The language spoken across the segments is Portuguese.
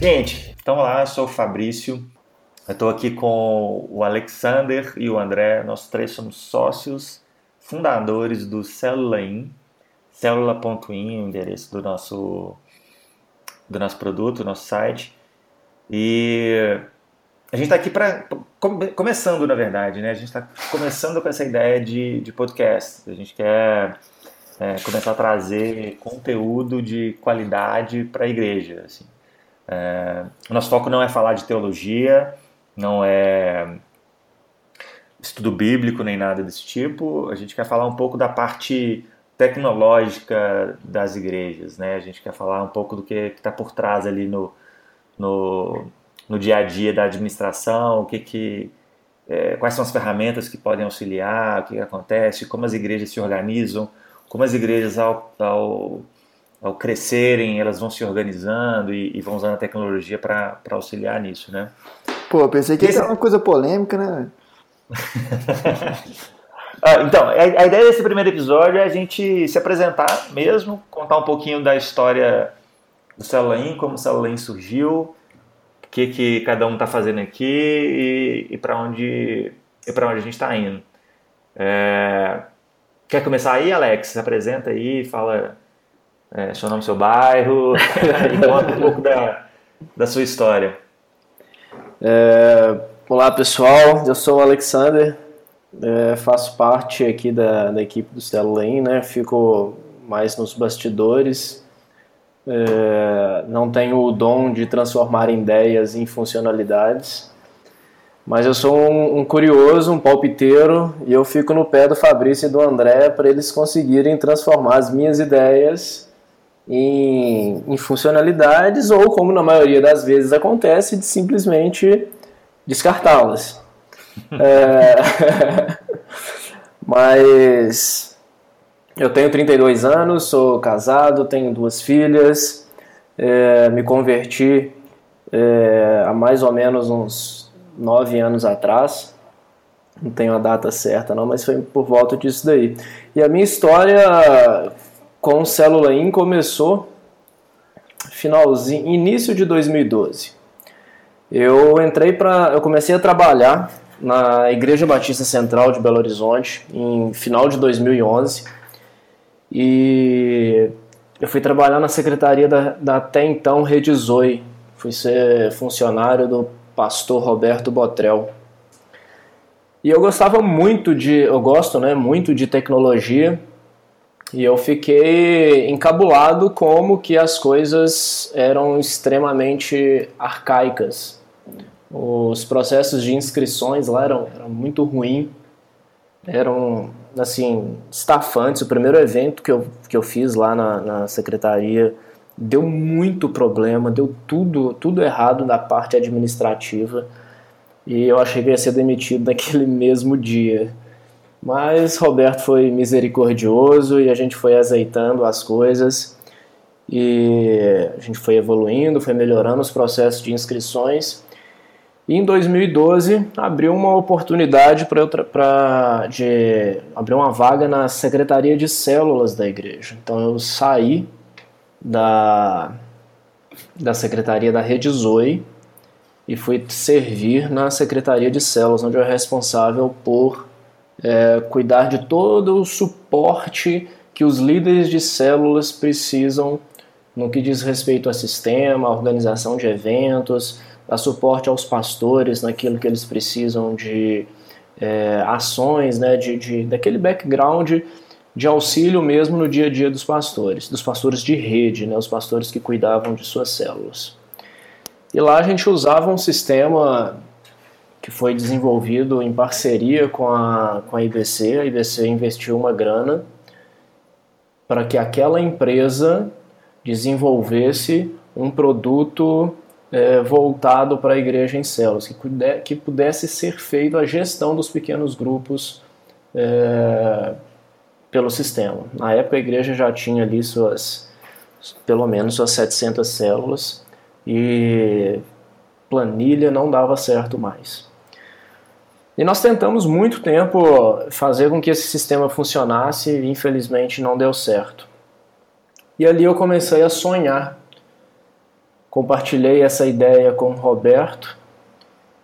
Gente, então lá, eu sou o Fabrício. Eu estou aqui com o Alexander e o André. Nós três somos sócios fundadores do Célula In. Célula.in, o endereço do nosso, do nosso produto, do nosso site. E a gente está aqui para. começando, na verdade, né? A gente está começando com essa ideia de, de podcast. A gente quer é, começar a trazer conteúdo de qualidade para a igreja. Assim. É, o nosso foco não é falar de teologia, não é estudo bíblico nem nada desse tipo. A gente quer falar um pouco da parte tecnológica das igrejas, né? A gente quer falar um pouco do que está por trás ali no, no, no, dia a dia da administração, o que que é, quais são as ferramentas que podem auxiliar, o que, que acontece, como as igrejas se organizam, como as igrejas ao, ao ao crescerem, elas vão se organizando e, e vão usando a tecnologia para auxiliar nisso, né? Pô, eu pensei que Esse... era uma coisa polêmica, né? ah, então, a, a, ideia desse primeiro episódio é a gente se apresentar mesmo, contar um pouquinho da história do Celulain, como o Celulain surgiu, o que, que cada um está fazendo aqui e, e para onde, e onde a gente está indo. É... Quer começar aí, Alex? Se apresenta aí, fala é, seu nome, seu bairro, e conta um pouco da, da sua história. É, olá pessoal, eu sou o Alexander, é, faço parte aqui da, da equipe do Celulain, né? fico mais nos bastidores, é, não tenho o dom de transformar ideias em funcionalidades, mas eu sou um, um, curioso, um palpiteiro, e eu fico no pé do Fabrício e do André para eles conseguirem transformar as minhas ideias em, em funcionalidades ou, como na maioria das vezes acontece, de simplesmente descartá-las. é... Mas eu tenho 32 anos, sou casado, tenho duas filhas, é, me converti é, há mais ou menos uns nove anos atrás. Não tenho a data certa não, mas foi por volta disso daí. E a minha história com Célula In começou finalzinho, início de 2012. Eu entrei para, eu comecei a trabalhar na Igreja Batista Central de Belo Horizonte em final de 2011 e eu fui trabalhar na secretaria da, da até então Rede Zoe. Fui ser funcionário do pastor Roberto Botrel. E eu gostava muito de, eu gosto, né, muito de tecnologia e eu fiquei encabulado como que as coisas eram extremamente arcaicas. Os processos de inscrições lá eram, eram muito ruins, eram assim, estafantes. O primeiro evento que eu, que eu fiz lá na, na secretaria deu muito problema, deu tudo, tudo errado na parte administrativa e eu achei que ia ser demitido naquele mesmo dia. Mas Roberto foi misericordioso e a gente foi azeitando as coisas e a gente foi evoluindo, foi melhorando os processos de inscrições. E em 2012 abriu uma oportunidade para de abrir uma vaga na secretaria de células da igreja. Então eu saí da da secretaria da Rede Zoe e fui servir na secretaria de células, onde eu era responsável por é, cuidar de todo o suporte que os líderes de células precisam no que diz respeito a sistema, a organização de eventos, dar suporte aos pastores naquilo que eles precisam de é, ações, né, de, de, daquele background de auxílio mesmo no dia a dia dos pastores, dos pastores de rede, né, os pastores que cuidavam de suas células. E lá a gente usava um sistema que foi desenvolvido em parceria com a, com a IBC. A IBC investiu uma grana para que aquela empresa desenvolvesse um produto é, voltado para a igreja em células, que, puder, que pudesse ser feito a gestão dos pequenos grupos é, pelo sistema. Na época a igreja já tinha ali suas, pelo menos suas 700 células e planilha não dava certo mais. E nós tentamos muito tempo fazer com que esse sistema funcionasse e infelizmente não deu certo. E ali eu comecei a sonhar compartilhei essa ideia com o Roberto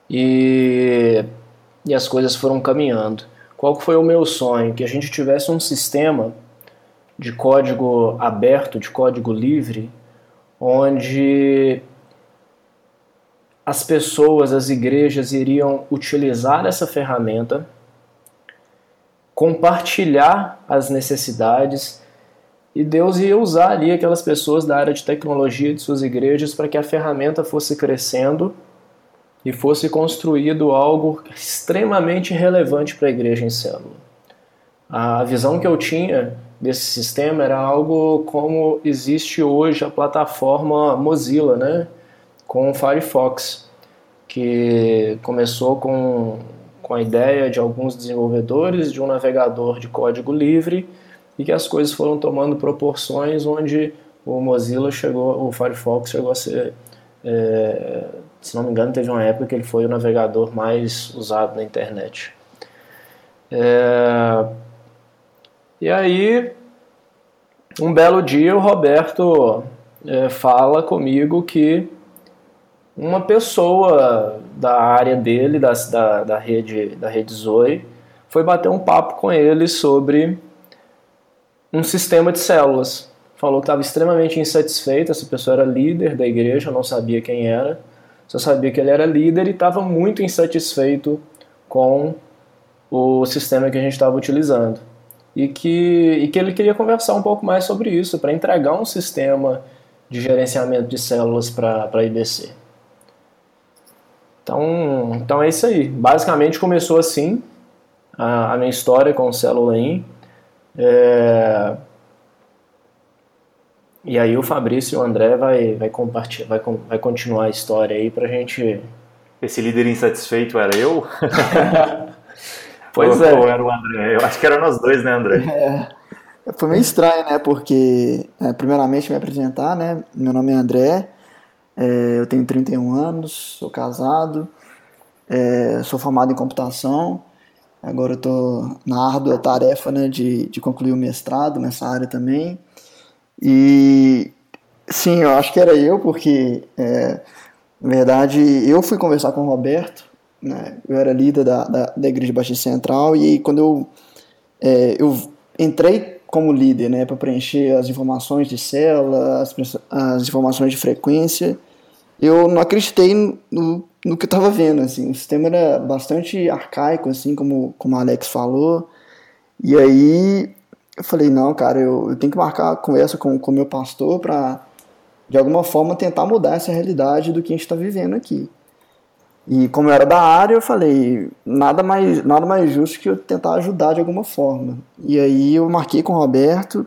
e, e as coisas foram caminhando. Qual foi o meu sonho? Que a gente tivesse um sistema de código aberto, de código livre, onde as pessoas, as igrejas iriam utilizar essa ferramenta, compartilhar as necessidades e Deus ia usar ali aquelas pessoas da área de tecnologia de suas igrejas para que a ferramenta fosse crescendo e fosse construído algo extremamente relevante para a igreja em célula. A visão que eu tinha desse sistema era algo como existe hoje a plataforma Mozilla, né? Com o Firefox, que começou com, com a ideia de alguns desenvolvedores de um navegador de código livre e que as coisas foram tomando proporções onde o Mozilla chegou, o Firefox chegou a ser, é, se não me engano, teve uma época que ele foi o navegador mais usado na internet. É, e aí, um belo dia, o Roberto é, fala comigo que uma pessoa da área dele, da, da, da, rede, da rede Zoe, foi bater um papo com ele sobre um sistema de células. Falou que estava extremamente insatisfeito, essa pessoa era líder da igreja, não sabia quem era, só sabia que ele era líder e estava muito insatisfeito com o sistema que a gente estava utilizando. E que, e que ele queria conversar um pouco mais sobre isso, para entregar um sistema de gerenciamento de células para a IBC. Então, então é isso aí. Basicamente começou assim a, a minha história com o Célula In. É... E aí o Fabrício e o André vai, vai, compartilhar, vai, vai continuar a história aí pra gente. Esse líder insatisfeito era eu? pois ou, é. Ou era o André? Eu acho que era nós dois, né, André? É, foi meio estranho, né? Porque, é, primeiramente, me apresentar, né? Meu nome é André, é, eu tenho 31 anos, sou casado, é, sou formado em computação. Agora eu estou na árdua tarefa né, de, de concluir o mestrado nessa área também. E sim, eu acho que era eu, porque é, na verdade eu fui conversar com o Roberto, né, eu era líder da, da, da Igreja Batista Central, e quando eu, é, eu entrei como líder, né, para preencher as informações de célula, as, as, informações de frequência. Eu não acreditei no, no que eu estava vendo, assim, o sistema era bastante arcaico, assim, como, como a Alex falou, e aí eu falei, não, cara, eu, eu tenho que marcar a conversa com o meu pastor para, de alguma forma, tentar mudar essa realidade do que a gente está vivendo aqui. E como eu era da área, eu falei, nada mais, nada mais justo que eu tentar ajudar de alguma forma. E aí eu marquei com o Roberto,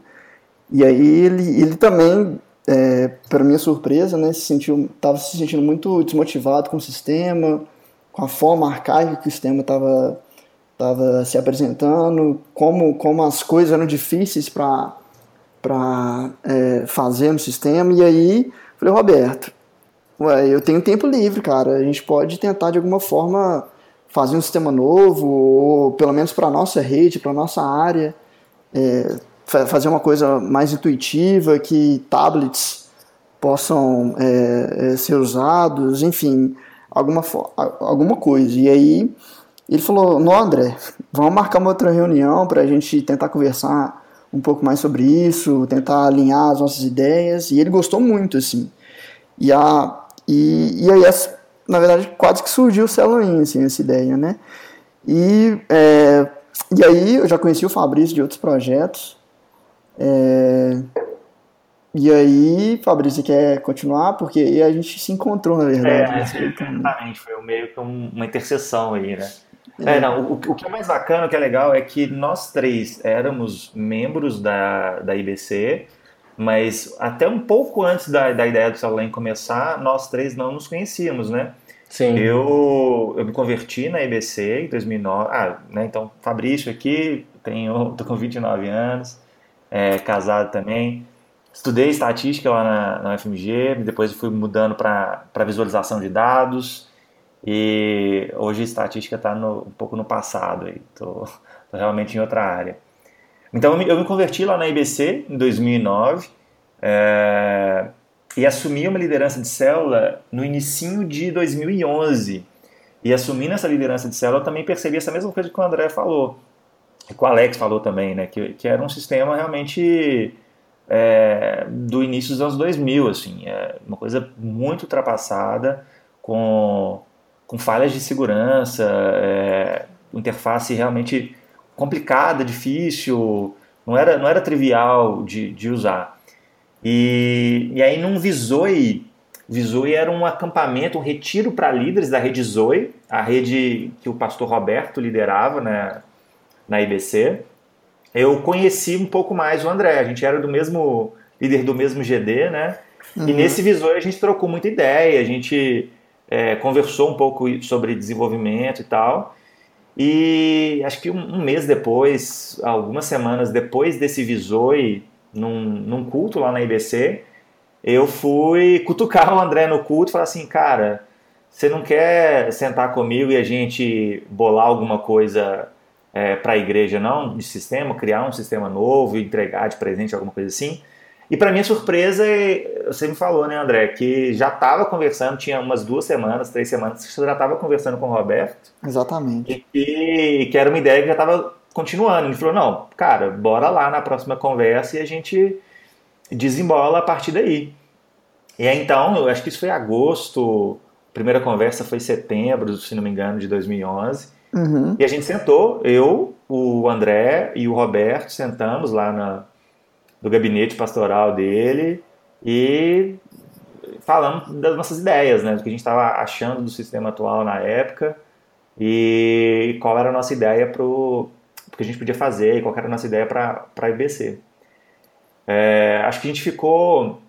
e aí ele, ele também, é, para minha surpresa, né, se sentiu, estava se sentindo muito desmotivado com o sistema, com a forma arcaica que o sistema estava tava se apresentando, como, como as coisas eram difíceis para é, fazer no sistema. E aí, falei, Roberto, Ué, eu tenho tempo livre, cara. A gente pode tentar de alguma forma fazer um sistema novo, ou pelo menos para nossa rede, para nossa área, é, fazer uma coisa mais intuitiva, que tablets possam é, é, ser usados, enfim, alguma, alguma coisa. E aí ele falou: Não, André, vamos marcar uma outra reunião para a gente tentar conversar um pouco mais sobre isso, tentar alinhar as nossas ideias. E ele gostou muito, assim. E a, e, e aí, na verdade, quase que surgiu o Celoin, assim, essa ideia, né? E, é, e aí eu já conheci o Fabrício de outros projetos. É, e aí, Fabrício, quer continuar? Porque aí a gente se encontrou, na verdade. É, exatamente, foi meio que uma interseção aí, né? É, não, o, o, que é mais bacana, o que é legal, é que nós três éramos membros da, da IBC, mas até um pouco antes da, da ideia do Celular começar, nós três não nos conhecíamos, né? Sim. Eu, eu me converti na IBC em 2009. Ah, né, então, Fabrício aqui, tenho, tô com 29 anos, é, casado também. Estudei estatística lá na, na UFMG, depois fui mudando para visualização de dados. E hoje a estatística está um pouco no passado, estou realmente em outra área. Então eu me, converti lá na IBC em 2009. É, e assumi uma liderança de célula no início de 2011. E assumindo essa liderança de célula, eu também percebi essa mesma coisa que o André falou, que o Alex falou também, né? Que, que era um sistema realmente é, do início dos anos 2000, assim, é uma coisa muito ultrapassada, com, com falhas de segurança, é, interface realmente complicada, difícil, não era, não era trivial de, de usar. E, e aí num Visoi, Visoi era um acampamento, um retiro para líderes da rede Zoe, a rede que o pastor Roberto liderava né, na IBC. Eu conheci um pouco mais o André, a gente era do mesmo líder do mesmo GD, né? Uhum. E nesse Visoi a gente trocou muita ideia, a gente é, conversou um pouco sobre desenvolvimento e tal. E acho que um, um, mês depois, algumas semanas depois desse Visoi, num, num culto lá na IBC, eu fui cutucar o André no culto e falar assim, cara, você não quer sentar comigo e a gente bolar alguma coisa é, para a igreja, não? De sistema, criar um sistema novo, entregar de presente, alguma coisa assim? E para minha surpresa, você me falou, né, André, que já estava conversando, tinha umas duas semanas, três semanas, você já estava conversando com o Roberto. Exatamente. E, que era uma ideia que já estava continuando. Ele falou, não, cara, bora lá na próxima conversa e a gente desembola a partir daí. E aí, então, eu acho que isso foi agosto, a primeira conversa foi setembro, se não me engano, de 2011. Uhum. E a gente sentou, eu, o André e o Roberto, sentamos lá na do gabinete pastoral dele e falamos das nossas ideias, né, do que a gente estava achando do sistema atual na época e qual era a nossa ideia para o que a gente podia fazer e qual era a nossa ideia para a IBC. É, acho que a gente ficou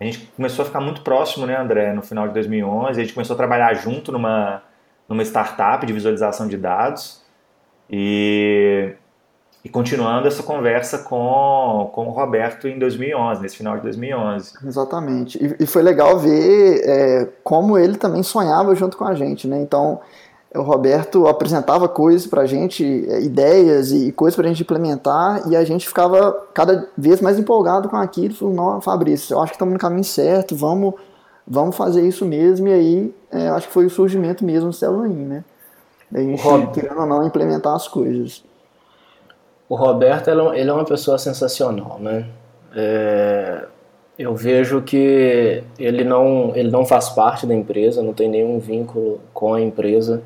a gente começou a ficar muito próximo, né, André, no final de 2011. A gente começou a trabalhar junto numa, numa startup de visualização de dados. E e continuando essa conversa com, com o Roberto em 2011, nesse final de 2011. Exatamente. E, e foi legal ver é, como ele também sonhava junto com a gente, né? Então, o Roberto apresentava coisas para a gente, é, ideias e coisas para a gente implementar, e a gente ficava cada vez mais empolgado com aquilo. Falou, não, Fabrício, eu acho que estamos no caminho certo, vamos, vamos fazer isso mesmo. E aí, é, acho que foi o surgimento mesmo do Célula né? A gente, querendo ou não, implementar as coisas. O Roberto ele é uma pessoa sensacional, né? É, eu vejo que ele não, ele não faz parte da empresa, não tem nenhum vínculo com a empresa,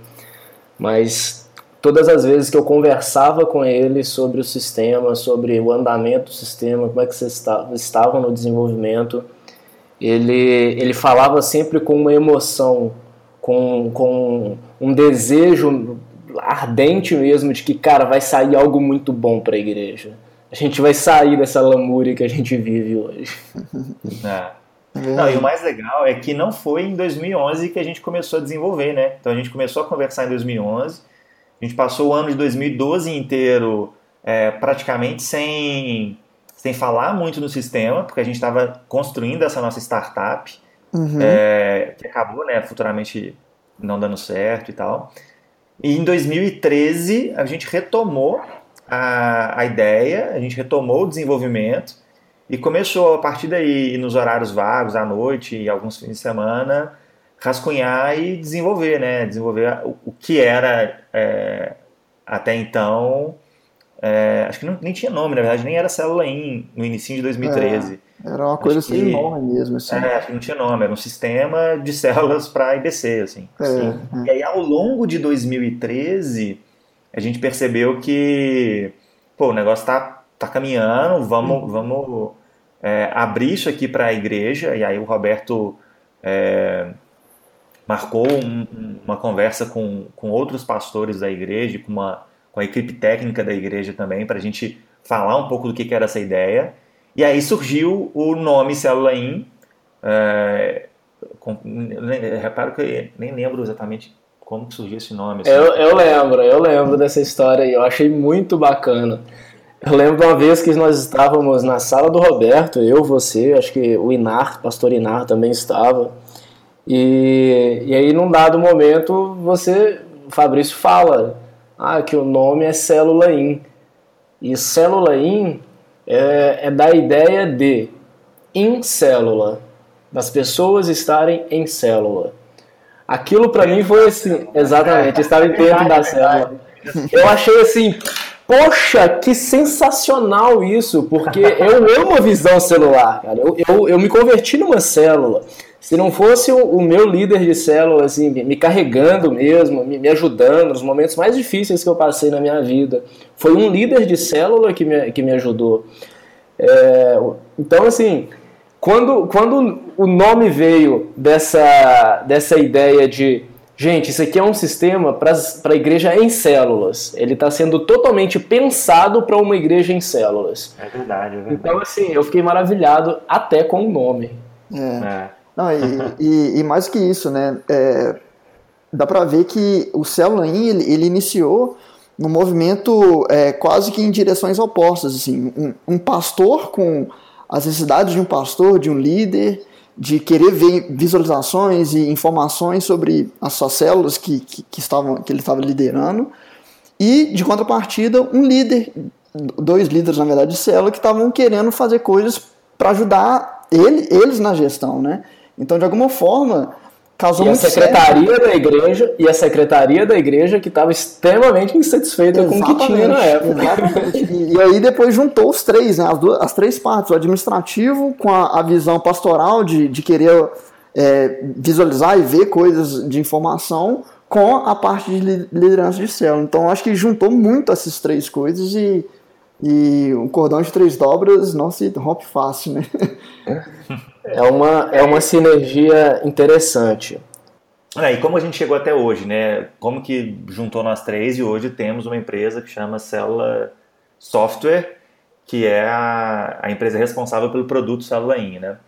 mas todas as vezes que eu conversava com ele sobre o sistema, sobre o andamento do sistema, como é que vocês estavam no desenvolvimento, ele, ele falava sempre com uma emoção, com, com um desejo ardente mesmo de que, cara, vai sair algo muito bom para a igreja. A gente vai sair dessa lamúria que a gente vive hoje. É. Não, e o mais legal é que não foi em 2011 que a gente começou a desenvolver, né? Então a gente começou a conversar em 2011, a gente passou o ano de 2012 inteiro é, praticamente sem, sem falar muito no sistema, porque a gente estava construindo essa nossa startup, uhum. é, que acabou, né, futuramente não dando certo e tal. E em 2013 a gente retomou a, a ideia, a gente retomou o desenvolvimento e começou a partir daí, nos horários vagos, à noite e alguns fins de semana, rascunhar e desenvolver, né? Desenvolver o, o que era é, até então. É, acho que não, nem tinha nome, na verdade, nem era célula IN no início de 2013. É. Era uma coisa sem que, nome mesmo, assim. É, acho que não tinha nome, era um sistema de células para IBC, assim. Assim. E aí, ao longo de 2013, a gente percebeu que, pô, o negócio tá, tá caminhando, vamos, vamos é, abrir isso aqui para a igreja, e aí o Roberto marcou um, uma conversa com, com outros pastores da igreja, com, uma, com a equipe técnica da igreja também, para a gente falar um pouco do que, que era essa ideia. E aí surgiu o nome Célula In. É, com, reparo que nem lembro exatamente como que surgiu esse nome. Assim. Eu, eu lembro, eu lembro dessa história e eu achei muito bacana. Eu lembro uma vez que nós estávamos na sala do Roberto, eu, você, acho que o Inar, pastor Inar também estava. E, e aí, num dado momento, você, o Fabrício fala ah, que o nome é Célula In. E Célula In é, é da ideia de em célula. das pessoas estarem em célula. Aquilo para mim foi assim, exatamente, estar dentro da célula. Eu achei assim, poxa, que sensacional isso, porque eu amo a visão celular, cara. Eu, eu, eu me converti numa célula. Se não fosse o, o, meu líder de célula, assim, me carregando mesmo, me, me, ajudando nos momentos mais difíceis que eu passei na minha vida, foi um líder de célula que me, que me ajudou. É, então, assim, quando, quando o nome veio dessa, dessa ideia de, gente, isso aqui é um sistema para a igreja em células, ele está sendo totalmente pensado para uma igreja em células. É verdade, é verdade. Então, assim, eu fiquei maravilhado até com o nome. É. é. Não, e, e, e, mais que isso, né? É, dá para ver que o Célula ele, ele iniciou no movimento é, quase que em direções opostas. Assim, um, um, pastor com as necessidades de um pastor, de um líder, de querer ver visualizações e informações sobre as suas células que, que, que, estavam, que ele estava liderando. E, de contrapartida, um líder, dois líderes, na verdade, de célula, que estavam querendo fazer coisas para ajudar ele, eles na gestão, né? Então, de alguma forma, causou e a secretaria certo. da igreja e a secretaria da igreja que estava extremamente insatisfeita exatamente, com o que tinha na época. e, e, aí depois juntou os três, né, as, duas, as três partes, o administrativo com a, a visão pastoral de, de querer é, visualizar e ver coisas de informação com a parte de liderança de célula. Então acho que juntou muito essas três coisas e e um cordão de três dobras não se rompe fácil, né? É uma, é uma sinergia interessante. É, e como a gente chegou até hoje, né? Como que juntou nós três e hoje temos uma empresa que chama Célula Software, que é a, a empresa responsável pelo produto Célula In, né?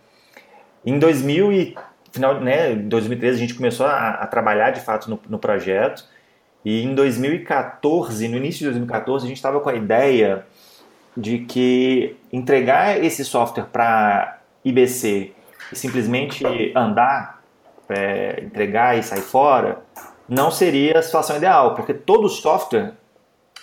Em 2000 e, final, né, 2013 a gente começou a, a trabalhar de fato no, no projeto e em 2014, no início de 2014, a gente estava com a ideia de que entregar esse software para IBC e simplesmente andar, é, entregar e sair fora, não seria a situação ideal, porque todo software,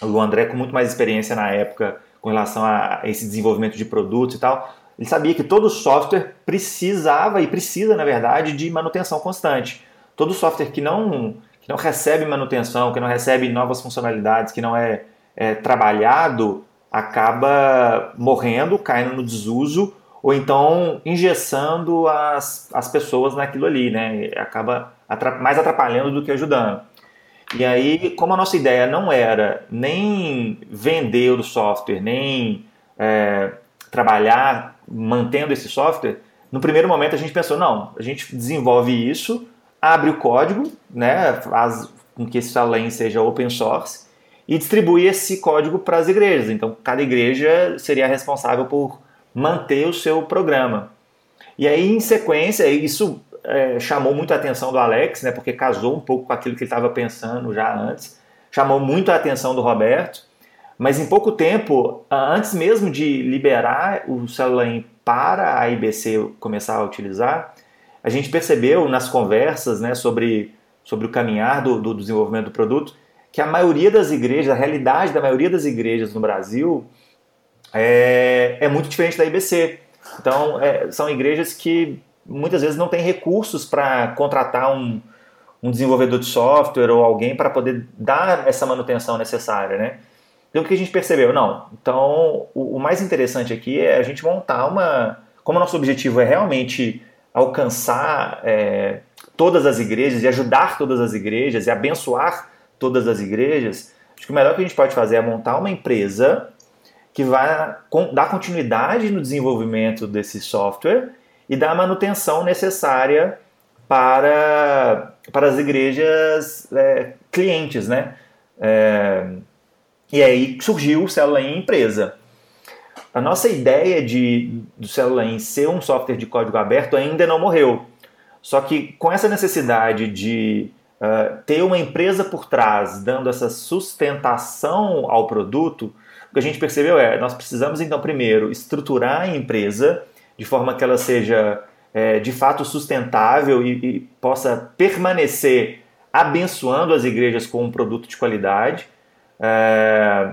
o André com muito mais experiência na época com relação a esse desenvolvimento de produtos e tal, ele sabia que todo software precisava e precisa, na verdade, de manutenção constante. Todo software que não, que não recebe manutenção, que não recebe novas funcionalidades, que não é, é trabalhado, acaba morrendo, caindo no desuso, ou então engessando as, as pessoas naquilo ali, né? Acaba mais atrapalhando do que ajudando. E aí, como a nossa ideia não era nem vender o software, nem é, trabalhar mantendo esse software, no primeiro momento a gente pensou, não, a gente desenvolve isso, abre o código, né, faz com que esse Salem seja open source, e distribui esse código para as igrejas. Então, cada igreja seria responsável por manter o seu programa. E aí, em sequência, isso é, chamou muito a atenção do Alex, né, porque casou um pouco com aquilo que ele estava pensando já antes, chamou muito a atenção do Roberto, mas em pouco tempo, antes mesmo de liberar o Celular para a IBC começar a utilizar, a gente percebeu nas conversas né, sobre, sobre o caminhar do, do desenvolvimento do produto que a maioria das igrejas, a realidade da maioria das igrejas no Brasil é, é muito diferente da IBC. Então, é, são igrejas que muitas vezes não têm recursos para contratar um, um desenvolvedor de software ou alguém para poder dar essa manutenção necessária, né? Então, o que a gente percebeu? Não. Então, o, o mais interessante aqui é a gente montar uma... Como nosso objetivo é realmente alcançar é, todas as igrejas e ajudar todas as igrejas e abençoar todas as igrejas, acho que o melhor que a gente pode fazer é montar uma empresa que vai dar continuidade no desenvolvimento desse software e dar a manutenção necessária para, para as igrejas é, clientes, né? É, e aí surgiu o Célula em Empresa. A nossa ideia de, do Célula em ser um software de código aberto ainda não morreu. Só que com essa necessidade de uh, ter uma empresa por trás dando essa sustentação ao produto, o que a gente percebeu é, nós precisamos então primeiro estruturar a empresa de forma que ela seja é, de fato sustentável e, e, possa permanecer abençoando as igrejas com um produto de qualidade. É,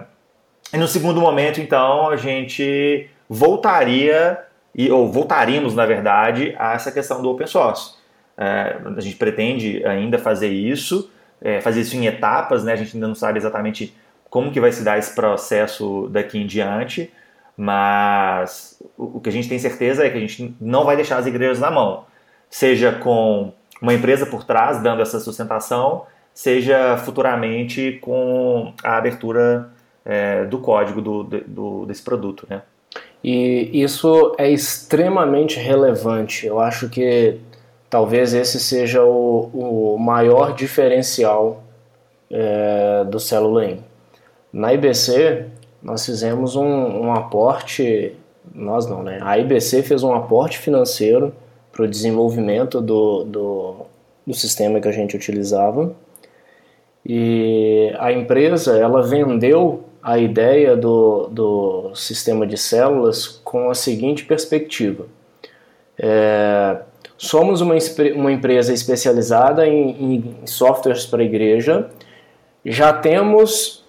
e no segundo momento, então, a gente voltaria e, ou voltaríamos, na verdade, a essa questão do open source. É, a gente pretende ainda fazer isso, é, fazer isso em etapas, né? a gente ainda não sabe exatamente como que vai se dar esse processo daqui em diante, mas o que a gente tem certeza é que a gente não vai deixar as igrejas na mão, seja com uma empresa por trás dando essa sustentação, seja futuramente com a abertura é, do código do, do, desse produto, né? E isso é extremamente relevante. Eu acho que talvez esse seja o, o maior diferencial é, do Célula Na IBC, nós fizemos um, um aporte, nós não, né? A IBC fez um aporte financeiro para o desenvolvimento do, do, do sistema que a gente utilizava. E a empresa, ela vendeu a ideia do, do sistema de células com a seguinte perspectiva. É, somos uma, uma empresa especializada em, em softwares para igreja, já temos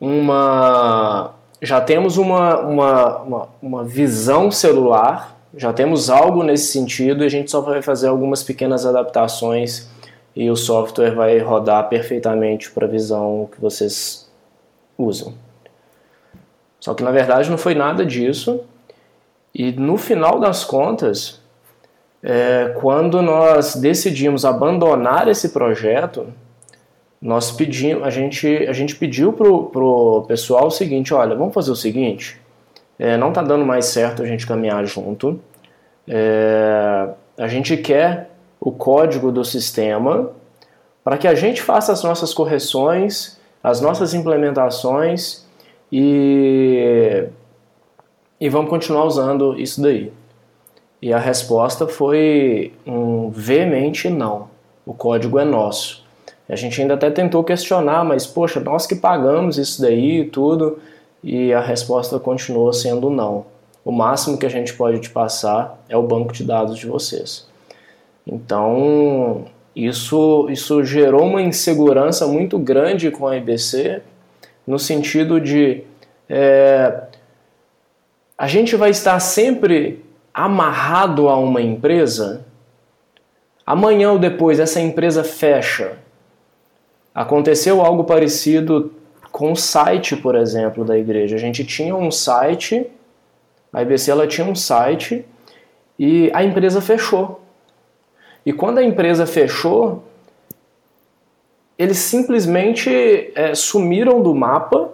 uma já temos uma, uma, uma, uma, visão celular, já temos algo nesse sentido e a gente só vai fazer algumas pequenas adaptações e o software vai rodar perfeitamente para a visão que vocês usam. Só que na verdade não foi nada disso e no final das contas, é, quando nós decidimos abandonar esse projeto, nós pedimos, a gente, a gente pediu pro, pro pessoal o seguinte, olha, vamos fazer o seguinte, é, não está dando mais certo a gente caminhar junto, é, a gente quer o código do sistema para que a gente faça as nossas correções, as nossas implementações e, e vamos continuar usando isso daí. E a resposta foi um veemente não. O código é nosso. A gente ainda até tentou questionar, mas poxa, nós que pagamos isso daí e tudo, e a resposta continua sendo não. O máximo que a gente pode te passar é o banco de dados de vocês. Então, isso, isso gerou uma insegurança muito grande com a IBC, no sentido de é, a gente vai estar sempre amarrado a uma empresa. Amanhã ou depois essa empresa fecha Aconteceu algo parecido com o site, por exemplo, da igreja. A gente tinha um site, a IBC ela tinha um site e a empresa fechou. E quando a empresa fechou, eles simplesmente é, sumiram do mapa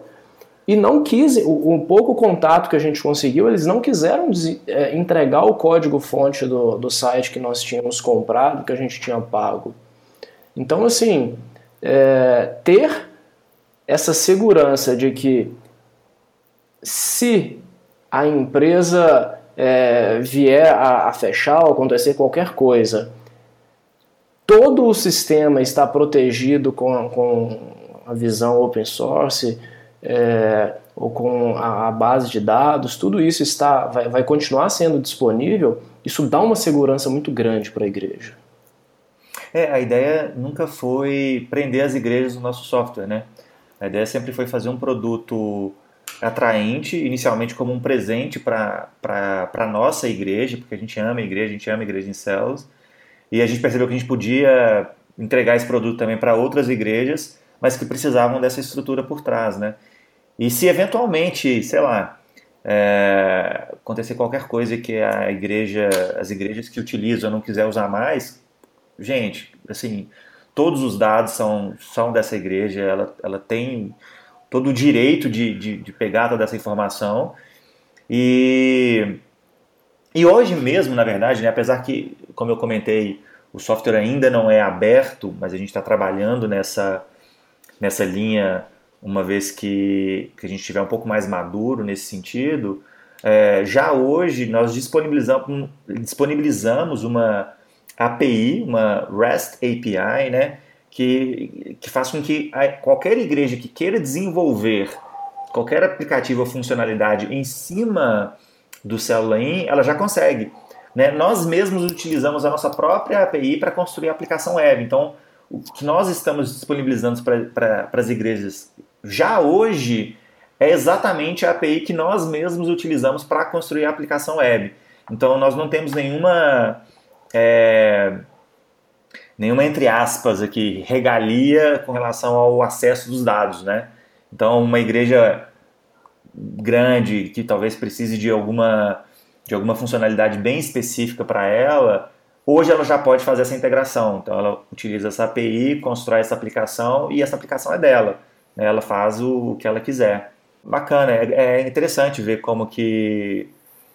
e não quis, o, o, pouco contato que a gente conseguiu, eles não quiseram é, entregar o código fonte do, do site que nós tínhamos comprado, que a gente tinha pago. Então, assim, é, ter essa segurança de que se a empresa é, vier a, a fechar ou acontecer qualquer coisa, todo o sistema está protegido com, com a visão open source é, ou com a, a, base de dados, tudo isso está vai, vai continuar sendo disponível, isso dá uma segurança muito grande para a igreja. É, a ideia nunca foi prender as igrejas no nosso software, né? A ideia sempre foi fazer um produto atraente, inicialmente como um presente para a nossa igreja, porque a gente ama a igreja, a gente ama a igreja em células, e a gente percebeu que a gente podia entregar esse produto também para outras igrejas, mas que precisavam dessa estrutura por trás, né? E se eventualmente, sei lá, é, acontecer qualquer coisa que a igreja, as igrejas que utilizam não quiser usar mais, gente, assim, todos os dados são, são dessa igreja, ela, ela tem todo o direito de, de, de pegar toda essa informação. E, e hoje mesmo, na verdade, né, apesar que, como eu comentei, o software ainda não é aberto, mas a gente está trabalhando nessa, nessa linha uma vez que, que a gente estiver um pouco mais maduro nesse sentido. É, já hoje nós disponibilizamos, disponibilizamos uma, API, uma REST API, né, que, que faz com que qualquer igreja que queira desenvolver qualquer aplicativo ou funcionalidade em cima do Célula ela já consegue. Né? Nós mesmos utilizamos a nossa própria API para construir a aplicação web. Então, o que nós estamos disponibilizando para as igrejas já hoje é exatamente a API que nós mesmos utilizamos para construir a aplicação web. Então nós não temos nenhuma é, nenhuma entre aspas aqui regalia com relação ao acesso dos dados, né? Então uma igreja grande que talvez precise de alguma de alguma funcionalidade bem específica para ela, hoje ela já pode fazer essa integração. Então ela utiliza essa API, constrói essa aplicação e essa aplicação é dela. Né? Ela faz o que ela quiser. Bacana, é, é interessante ver como que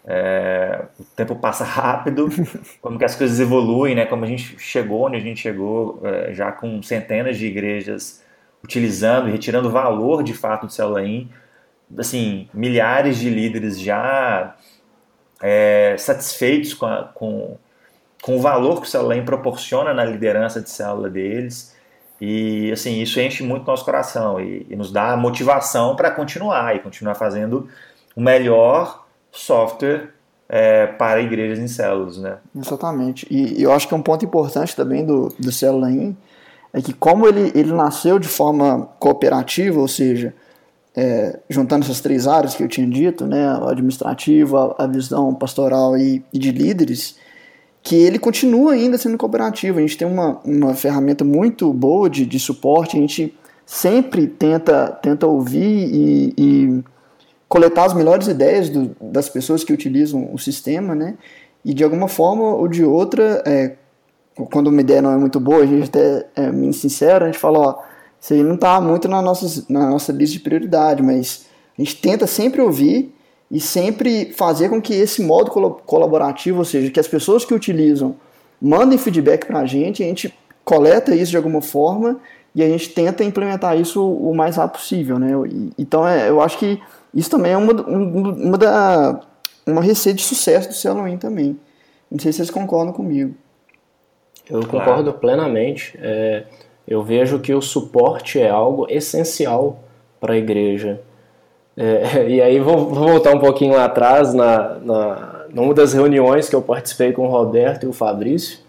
é, o tempo passa rápido, como que as coisas evoluem, né? Como a gente chegou onde a gente chegou, é, já com centenas de igrejas utilizando e retirando valor de fato do Célula In. Assim, milhares de líderes já é, satisfeitos com, a, com, com o valor que o Célula In proporciona na liderança de célula deles. E assim, isso enche muito nosso coração e, e nos dá motivação para continuar e continuar fazendo o melhor software é, para igrejas em células, né? Exatamente. E, eu acho que um ponto importante também do, do Célula In é que como ele, ele nasceu de forma cooperativa, ou seja, é, juntando essas três áreas que eu tinha dito, né, a administrativa, a visão pastoral e, e de líderes, que ele continua ainda sendo cooperativo. A gente tem uma, uma ferramenta muito boa de, de suporte, a gente sempre tenta, tenta ouvir e, e coletar as melhores ideias do, das pessoas que utilizam o sistema, né? E de alguma forma ou de outra, é, quando uma ideia não é muito boa, a gente até é muito sincero, a gente fala, ó, isso aí não está muito na nossa, na nossa lista de prioridade, mas a gente tenta sempre ouvir e sempre fazer com que esse modo colaborativo, ou seja, que as pessoas que utilizam mandem feedback para a gente, a gente coleta isso de alguma forma e a gente tenta implementar isso o mais rápido possível, né? Então, é, eu acho que isso também é uma, uma, da, uma receita de sucesso do Celoin também. Não sei se vocês concordam comigo. Eu concordo plenamente. É, eu vejo que o suporte é algo essencial para a igreja. É, e aí vou, vou, voltar um pouquinho lá atrás, na, na, numa das reuniões que eu participei com o Roberto e o Fabrício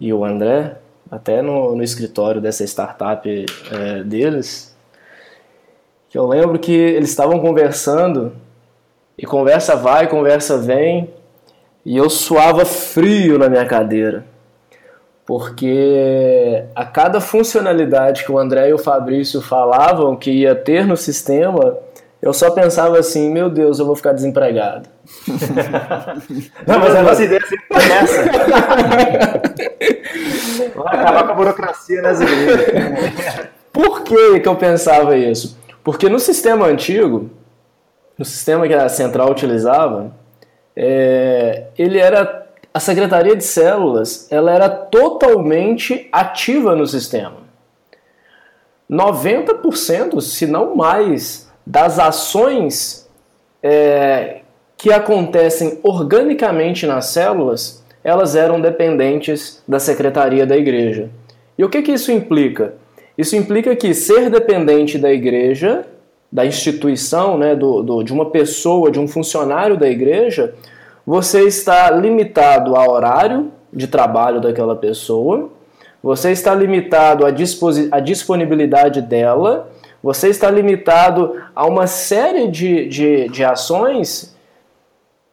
e o André, até no, no escritório dessa startup é, deles, que eu lembro que eles estavam conversando, e conversa vai, conversa vem, e eu suava frio na minha cadeira porque a cada funcionalidade que o André e o Fabrício falavam que ia ter no sistema, eu só pensava assim, meu Deus, eu vou ficar desempregado. Não, mas a nossa ideia sempre começa. Vai acabar com a burocracia nas igrejas. Por que, que eu pensava isso? Porque no sistema antigo, no sistema que a central utilizava, é, ele era a secretaria de células ela era totalmente ativa no sistema. 90%, se não mais, das ações é, que acontecem organicamente nas células, elas eram dependentes da secretaria da igreja. E o que, que isso implica? Isso implica que ser dependente da igreja, da instituição, né, do, do, de uma pessoa, de um funcionário da igreja, você está limitado ao horário de trabalho daquela pessoa, você está limitado à, à disponibilidade dela, você está limitado a uma série de, de, de ações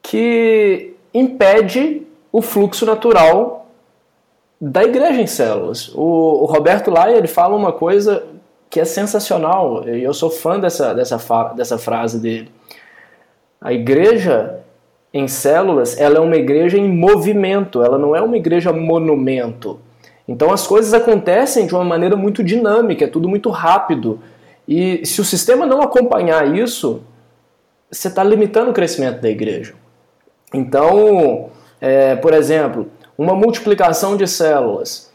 que impede o fluxo natural da igreja em células. O, o Roberto Laia ele fala uma coisa que é sensacional, e eu sou fã dessa, dessa, dessa frase dele. A igreja em células, ela é uma igreja em movimento, ela não é uma igreja monumento. Então as coisas acontecem de uma maneira muito dinâmica, é tudo muito rápido. E se o sistema não acompanhar isso, você está limitando o crescimento da igreja. Então, é, por exemplo, uma multiplicação de células,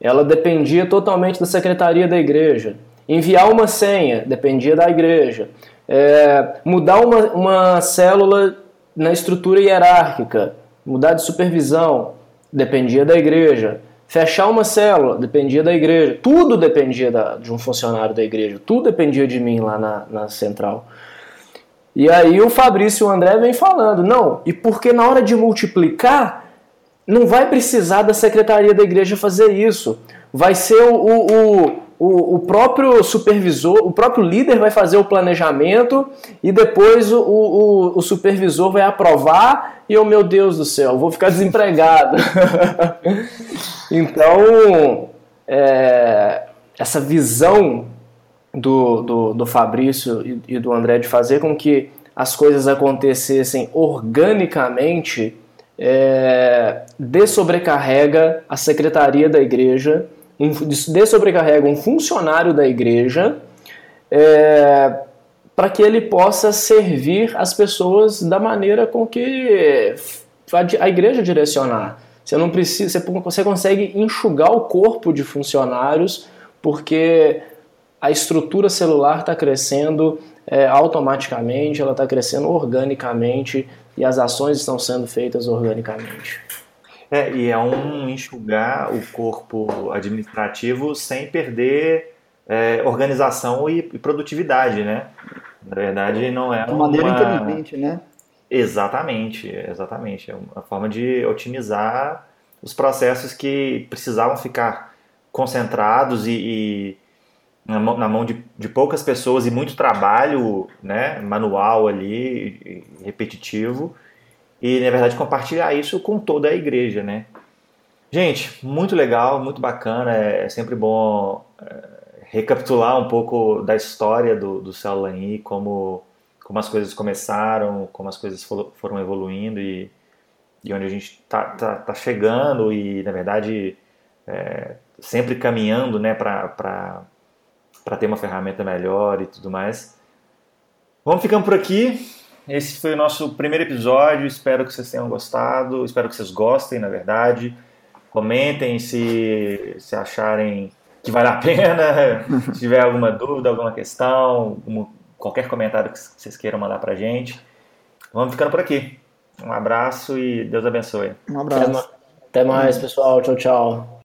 ela dependia totalmente da secretaria da igreja. Enviar uma senha dependia da igreja. É, mudar uma, uma célula na estrutura hierárquica, mudar de supervisão, dependia da igreja. Fechar uma célula, dependia da igreja. Tudo dependia da, de um funcionário da igreja. Tudo dependia de mim lá na, na central. E aí o Fabrício e o André vem falando, não, e porque na hora de multiplicar, não vai precisar da secretaria da igreja fazer isso. Vai ser o, o, o o, próprio supervisor, o próprio líder vai fazer o planejamento e depois o, o, o supervisor vai aprovar e, oh meu Deus do céu, vou ficar desempregado. então, é, essa visão do, do, do Fabrício e, e do André de fazer com que as coisas acontecessem organicamente é, dessobrecarrega a secretaria da igreja dessobrecarrega um funcionário da igreja é, para que ele possa servir as pessoas da maneira com que a igreja direcionar. Você não precisa, você consegue enxugar o corpo de funcionários porque a estrutura celular está crescendo é, automaticamente, ela está crescendo organicamente e as ações estão sendo feitas organicamente. É, e é um enxugar o corpo administrativo sem perder é, organização e, e, produtividade, né? Na verdade, não é De maneira uma... inteligente, né? Exatamente, exatamente. É uma forma de otimizar os processos que precisavam ficar concentrados e, e na mão, na mão de, de, poucas pessoas e muito trabalho né, manual ali, repetitivo, e na verdade compartilhar isso com toda a igreja, né? Gente, muito legal, muito bacana, é, é sempre bom é, recapitular um pouco da história do, do Célula I, como, como as coisas começaram, como as coisas foram evoluindo e, e onde a gente está tá, tá chegando e, na verdade, é, sempre caminhando né, para ter uma ferramenta melhor e tudo mais. Vamos ficando por aqui. Esse foi o nosso primeiro episódio. Espero que vocês tenham gostado. Espero que vocês gostem, na verdade. Comentem se, se acharem que vale a pena. se tiver alguma dúvida, alguma questão, qualquer comentário que vocês queiram mandar pra gente. Vamos ficando por aqui. Um abraço e Deus abençoe. Um abraço. Até mais, pessoal. Tchau, tchau.